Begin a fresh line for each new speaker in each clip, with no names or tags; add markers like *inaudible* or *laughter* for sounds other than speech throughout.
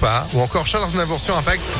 pas Ou encore Charles Aznavour sur Impact *laughs*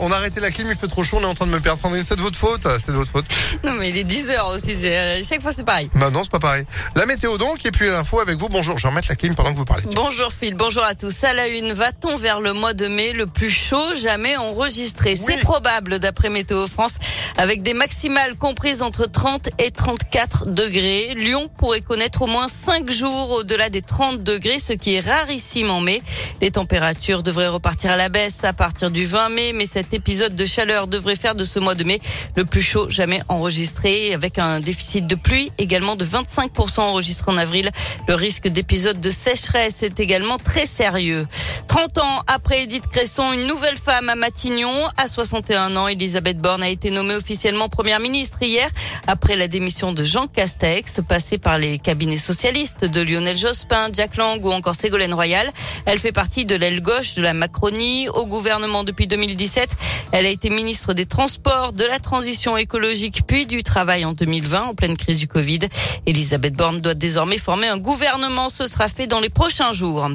On a arrêté la clim, il fait trop chaud, on est en train de me perdre. Sandrine, c'est de votre faute, c'est de votre faute.
Non, mais il est 10 heures aussi. euh, chaque fois, c'est pareil.
Bah non, c'est pas pareil. La météo donc, et puis l'info avec vous. Bonjour, je vais remettre la clim pendant que vous parlez.
Bonjour Phil, bonjour à tous. À la une, va-t-on vers le mois de mai le plus chaud jamais enregistré? C'est probable d'après Météo France, avec des maximales comprises entre 30 et 34 degrés. Lyon pourrait connaître au moins 5 jours au-delà des 30 degrés, ce qui est rarissime en mai. Les températures devraient repartir à la baisse à partir du 20 mai, mais cet épisode de chaleur devrait faire de ce mois de mai le plus chaud jamais enregistré, avec un déficit de pluie également de 25% enregistré en avril. Le risque d'épisode de sécheresse est également très sérieux. 30 ans après Edith Cresson, une nouvelle femme à Matignon. À 61 ans, Elisabeth Borne a été nommée officiellement première ministre hier après la démission de Jean Castex, passé par les cabinets socialistes de Lionel Jospin, Jack Lang ou encore Ségolène Royal. Elle fait partie de l'aile gauche de la Macronie au gouvernement depuis 2017. Elle a été ministre des Transports, de la Transition écologique puis du Travail en 2020 en pleine crise du Covid. Elisabeth Borne doit désormais former un gouvernement. Ce sera fait dans les prochains jours.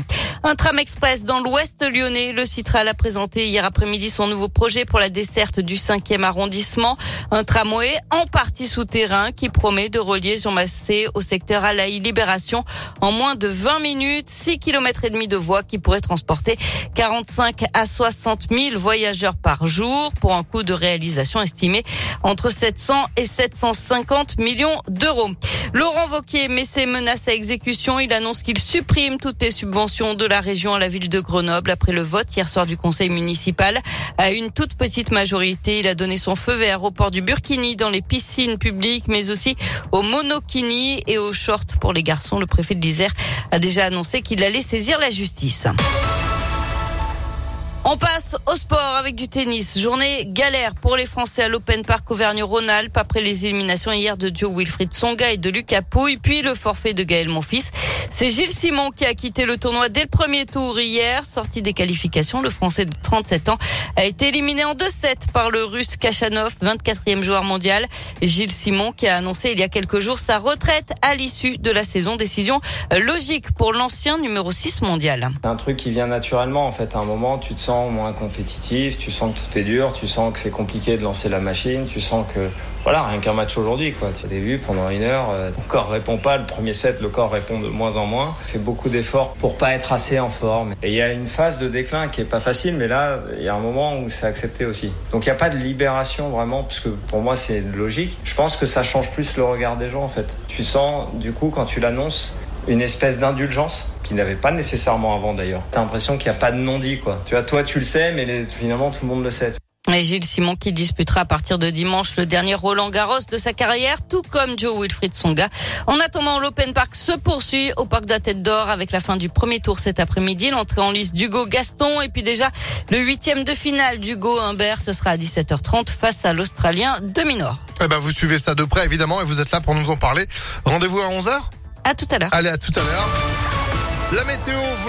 Un tram express dans l'ouest lyonnais. Le Citral a présenté hier après-midi son nouveau projet pour la desserte du 5e arrondissement. Un tramway en partie souterrain qui promet de relier Jean Massé au secteur Alaï Libération en moins de 20 minutes. 6 km et demi de voies qui pourraient transporter 45 à 60 000 voyageurs par jour pour un coût de réalisation estimé entre 700 et 750 millions d'euros. Laurent Vauquier met ses menaces à exécution. Il annonce qu'il supprime toutes les subventions de la région à la ville de Grenoble après le vote hier soir du conseil municipal. À une toute petite majorité, il a donné son feu vert au port du Burkini dans les piscines publiques, mais aussi au monokini et au short pour les garçons. Le préfet de l'Isère a déjà annoncé qu'il allait saisir la justice. On passe au sport avec du tennis. Journée galère pour les Français à l'Open Park Auvergne-Rhône-Alpes après les éliminations hier de Joe Wilfried Songa et de Lucas Pouille, puis le forfait de Gaël Monfils. C'est Gilles Simon qui a quitté le tournoi dès le premier tour hier. Sorti des qualifications, le Français de 37 ans a été éliminé en 2-7 par le Russe Kachanov, 24e joueur mondial. Gilles Simon qui a annoncé il y a quelques jours sa retraite à l'issue de la saison. Décision logique pour l'ancien numéro 6 mondial.
Un truc qui vient naturellement en fait. À un moment, tu te sens moins compétitif, tu sens que tout est dur, tu sens que c'est compliqué de lancer la machine, tu sens que voilà, rien qu'un match aujourd'hui quoi. Au début, pendant une heure, euh, ton corps répond pas. Le premier set, le corps répond de moins en moins. Fait beaucoup d'efforts pour pas être assez en forme. Et il y a une phase de déclin qui est pas facile, mais là, il y a un moment où c'est accepté aussi. Donc il n'y a pas de libération vraiment, parce que pour moi c'est logique. Je pense que ça change plus le regard des gens en fait. Tu sens du coup quand tu l'annonces une espèce d'indulgence qui n'avait pas nécessairement avant d'ailleurs. T'as l'impression qu'il n'y a pas de non-dit quoi. Tu vois, toi tu le sais, mais les- finalement tout le monde le sait.
Et Gilles Simon qui disputera à partir de dimanche le dernier Roland Garros de sa carrière, tout comme Joe Wilfried Songa. En attendant, l'Open Park se poursuit au Parc de la Tête d'Or avec la fin du premier tour cet après-midi. L'entrée en liste d'Hugo Gaston et puis déjà le huitième de finale d'Hugo Humbert. Ce sera à 17h30 face à l'Australien Dominor.
Eh ben, vous suivez ça de près, évidemment, et vous êtes là pour nous en parler. Rendez-vous à 11h?
À tout à l'heure.
Allez, à tout à l'heure. La météo, vous